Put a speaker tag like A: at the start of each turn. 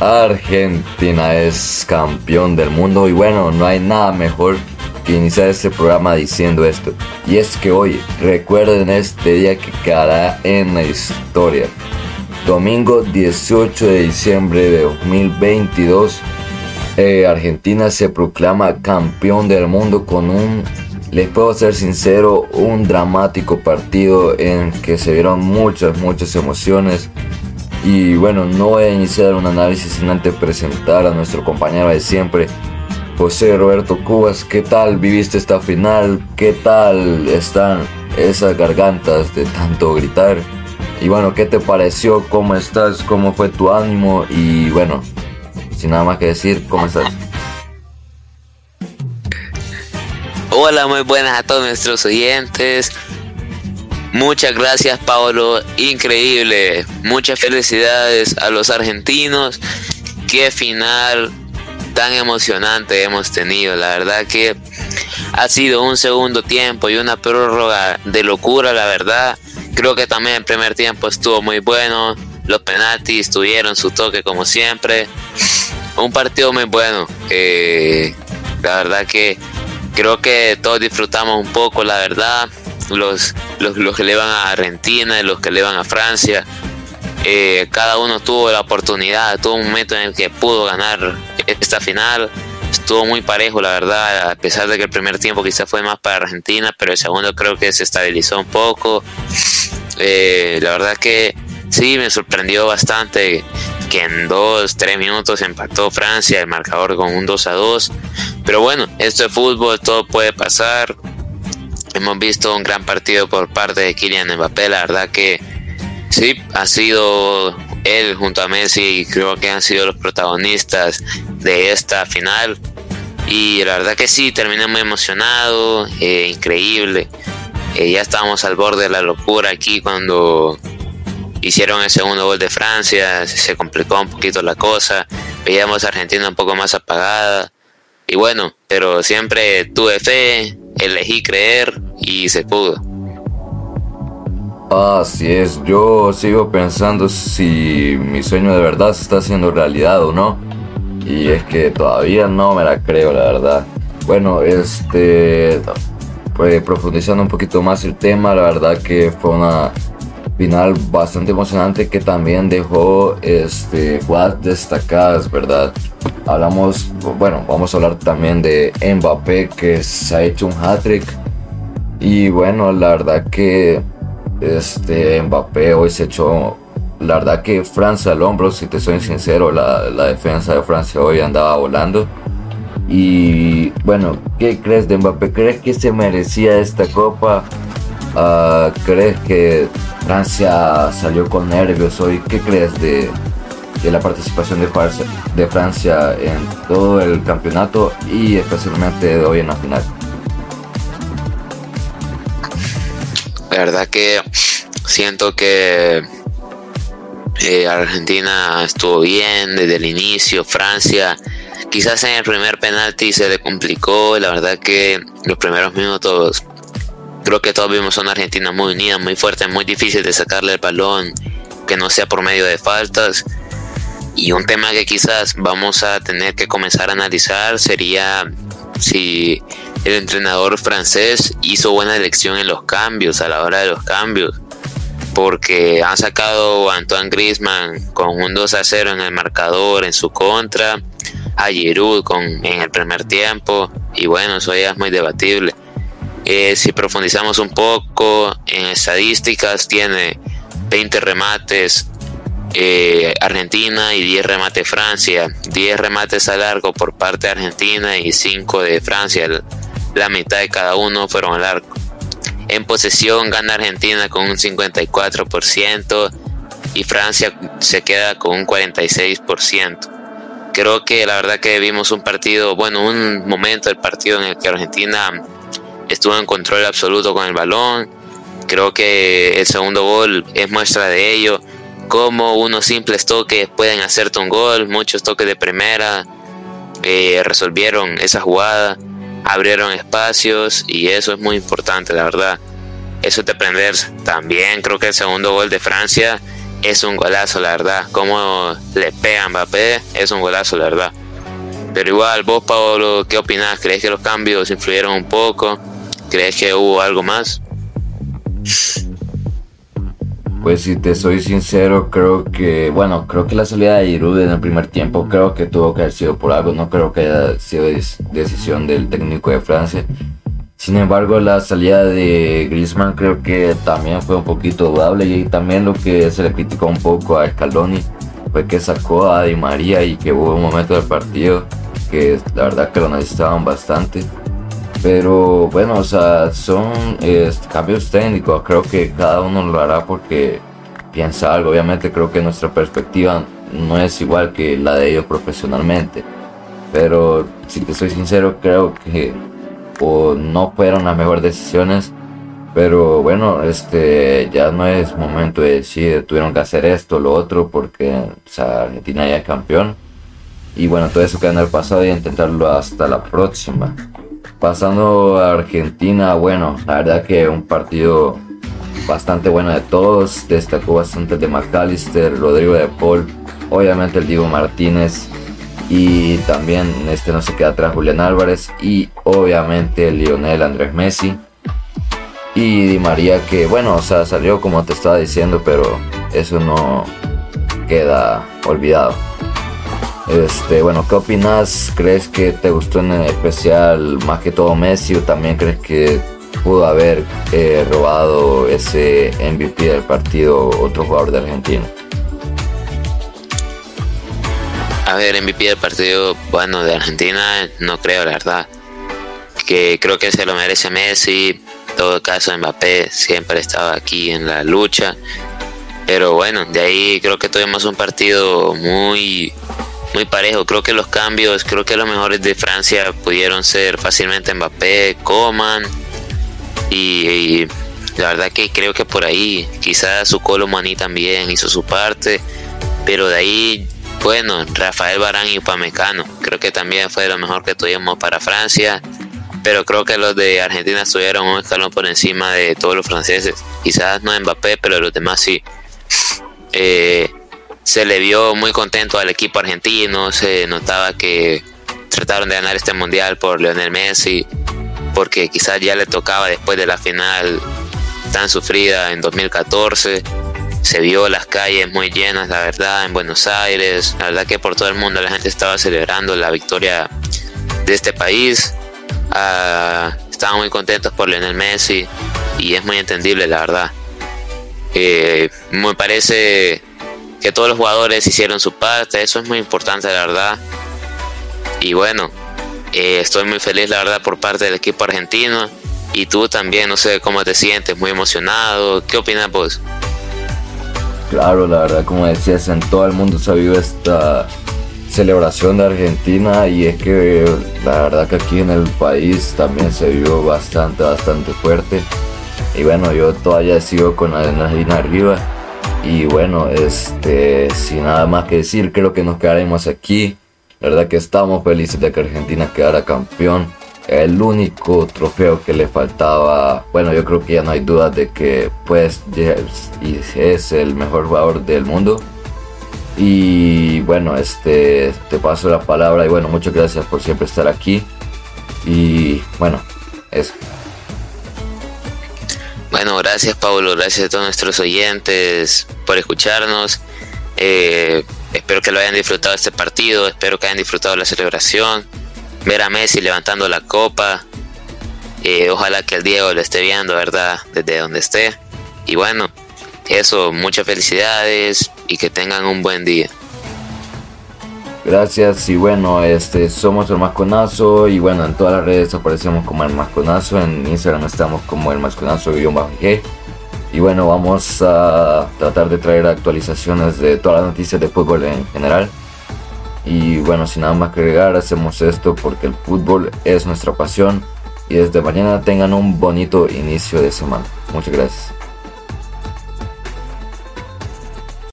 A: Argentina es campeón del mundo y bueno, no hay nada mejor que iniciar este programa diciendo esto. Y es que hoy recuerden este día que quedará en la historia. Domingo 18 de diciembre de 2022, eh, Argentina se proclama campeón del mundo con un, les puedo ser sincero, un dramático partido en que se vieron muchas, muchas emociones y bueno, no voy a iniciar un análisis sin antes presentar a nuestro compañero de siempre, José Roberto Cubas. ¿Qué tal viviste esta final? ¿Qué tal están esas gargantas de tanto gritar? Y bueno, ¿qué te pareció? ¿Cómo estás? ¿Cómo fue tu ánimo? Y bueno, sin nada más que decir, ¿cómo estás?
B: Hola, muy buenas a todos nuestros oyentes. Muchas gracias Paolo, increíble. Muchas felicidades a los argentinos. Qué final tan emocionante hemos tenido. La verdad que ha sido un segundo tiempo y una prórroga de locura, la verdad. Creo que también el primer tiempo estuvo muy bueno. Los penaltis tuvieron su toque como siempre. Un partido muy bueno. Eh, la verdad que creo que todos disfrutamos un poco, la verdad los, los, que le van a Argentina, los que le van a Francia. Eh, cada uno tuvo la oportunidad, tuvo un momento en el que pudo ganar esta final. Estuvo muy parejo, la verdad, a pesar de que el primer tiempo quizás fue más para Argentina, pero el segundo creo que se estabilizó un poco. Eh, la verdad que sí, me sorprendió bastante que en dos, tres minutos empató Francia el marcador con un 2 a 2. Pero bueno, esto es fútbol, todo puede pasar. Hemos visto un gran partido por parte de Kylian Mbappé, la verdad que sí, ha sido él junto a Messi, creo que han sido los protagonistas de esta final. Y la verdad que sí, terminé muy emocionado, eh, increíble. Eh, ya estábamos al borde de la locura aquí cuando hicieron el segundo gol de Francia, se complicó un poquito la cosa, veíamos a Argentina un poco más apagada. Y bueno, pero siempre tuve fe, elegí creer y se pudo.
A: Así es, yo sigo pensando si mi sueño de verdad se está haciendo realidad o no. Y es que todavía no me la creo, la verdad. Bueno, este, pues profundizando un poquito más el tema, la verdad que fue una final bastante emocionante que también dejó este, jugadas destacadas, ¿verdad? Hablamos, bueno, vamos a hablar también de Mbappé que se ha hecho un hat-trick. Y bueno, la verdad que este Mbappé hoy se echó, la verdad que Francia al hombro, si te soy sincero, la, la defensa de Francia hoy andaba volando. Y bueno, ¿qué crees de Mbappé? ¿Crees que se merecía esta copa? Ah, ¿Crees que Francia salió con nervios hoy? ¿Qué crees de, la participación de Francia, de Francia en todo el campeonato y especialmente de hoy en la final?
B: Verdad que siento que eh, Argentina estuvo bien desde el inicio, Francia quizás en el primer penalti se le complicó, la verdad que los primeros minutos Creo que todos vimos una Argentina muy unida, muy fuerte, muy difícil de sacarle el balón, que no sea por medio de faltas. Y un tema que quizás vamos a tener que comenzar a analizar sería si el entrenador francés hizo buena elección en los cambios, a la hora de los cambios. Porque han sacado a Antoine Griezmann con un 2 a 0 en el marcador en su contra, a Giroud con, en el primer tiempo. Y bueno, eso ya es muy debatible. Eh, si profundizamos un poco en estadísticas, tiene 20 remates eh, Argentina y 10 remates Francia. 10 remates a largo por parte de Argentina y 5 de Francia. La mitad de cada uno fueron al arco. En posesión gana Argentina con un 54% y Francia se queda con un 46%. Creo que la verdad que vimos un partido, bueno, un momento del partido en el que Argentina estuvo en control absoluto con el balón. Creo que el segundo gol es muestra de ello. Como unos simples toques pueden hacerte un gol, muchos toques de primera eh, resolvieron esa jugada, abrieron espacios y eso es muy importante, la verdad. Eso es de aprender. También creo que el segundo gol de Francia es un golazo, la verdad. Como le pega a Mbappé, es un golazo, la verdad. Pero igual, vos, Pablo, ¿qué opinás? ¿Crees que los cambios influyeron un poco? ¿Crees que hubo algo más?
A: Pues si te soy sincero, creo que, bueno, creo que la salida de Giroud en el primer tiempo creo que tuvo que haber sido por algo, no creo que haya sido decisión del técnico de Francia. Sin embargo, la salida de Griezmann creo que también fue un poquito dudable y también lo que se le criticó un poco a Scaloni fue que sacó a Di María y que hubo un momento del partido que la verdad que lo necesitaban bastante. Pero bueno, o sea, son cambios técnicos. Creo que cada uno lo hará porque piensa algo. Obviamente creo que nuestra perspectiva no es igual que la de ellos profesionalmente. Pero si te soy sincero, creo que o no fueron las mejores decisiones. Pero bueno, este ya no es momento de decir tuvieron que hacer esto, lo otro, porque o Argentina ya es campeón. Y bueno, todo eso queda en el pasado y intentarlo hasta la próxima. Pasando a Argentina, bueno, la verdad que un partido bastante bueno de todos. Destacó bastante de McAllister, Rodrigo de Paul, obviamente el Diego Martínez. Y también este no se queda atrás Julián Álvarez y obviamente Lionel Andrés Messi. Y Di María que bueno, o sea, salió como te estaba diciendo, pero eso no queda olvidado. Este, bueno, ¿qué opinas? ¿Crees que te gustó en especial más que todo Messi o también crees que pudo haber eh, robado ese MVP del partido otro jugador de Argentina?
B: A ver, MVP del partido, bueno, de Argentina no creo, la verdad. Que creo que se lo merece Messi. En todo caso, Mbappé siempre estaba aquí en la lucha. Pero bueno, de ahí creo que tuvimos un partido muy muy parejo. Creo que los cambios, creo que los mejores de Francia pudieron ser fácilmente Mbappé, Coman y, la verdad que creo que por ahí quizás su Colomani también hizo su parte, pero de ahí bueno, Rafael Barán y Upamecano, creo que también fue lo mejor que tuvimos para Francia, pero creo que los de Argentina estuvieron un escalón por encima de todos los franceses. Quizás no Mbappé, pero los demás sí. Eh, se le vio muy contento al equipo argentino, se notaba que trataron de ganar este mundial por Lionel Messi, porque quizás ya le tocaba después de la final tan sufrida en 2014. Se vio las calles muy llenas, la verdad, en Buenos Aires. La verdad que por todo el mundo la gente estaba celebrando la victoria de este país. Ah, estaban muy contentos por Lionel Messi y es muy entendible, la verdad. Eh, me parece que todos los jugadores hicieron su parte, eso es muy importante la verdad. Y bueno, eh, estoy muy feliz la verdad por parte del equipo argentino. Y tú también, no sé cómo te sientes, muy emocionado. ¿Qué opinas vos?
A: Claro, la verdad, como decías, en todo el mundo se visto esta celebración de Argentina y es que la verdad que aquí en el país también se vio bastante, bastante fuerte. Y bueno, yo todavía sigo con la adrenalina arriba y bueno, este, sin nada más que decir, creo que nos quedaremos aquí. La verdad que estamos felices de que Argentina quedara campeón. El único trofeo que le faltaba, bueno, yo creo que ya no hay duda de que pues es el mejor jugador del mundo. Y bueno, este, te paso la palabra y bueno, muchas gracias por siempre estar aquí. Y bueno, eso.
B: Gracias Pablo, gracias a todos nuestros oyentes por escucharnos. Eh, espero que lo hayan disfrutado este partido, espero que hayan disfrutado la celebración, ver a Messi levantando la copa. Eh, ojalá que el Diego lo esté viendo, ¿verdad? Desde donde esté. Y bueno, eso, muchas felicidades y que tengan un buen día.
A: Gracias y bueno, este somos el Masconazo y bueno, en todas las redes aparecemos como el Masconazo, en Instagram estamos como el Masconazo-G y bueno, vamos a tratar de traer actualizaciones de todas las noticias de fútbol en general. Y bueno, sin nada más que agregar, hacemos esto porque el fútbol es nuestra pasión y desde mañana tengan un bonito inicio de semana. Muchas gracias.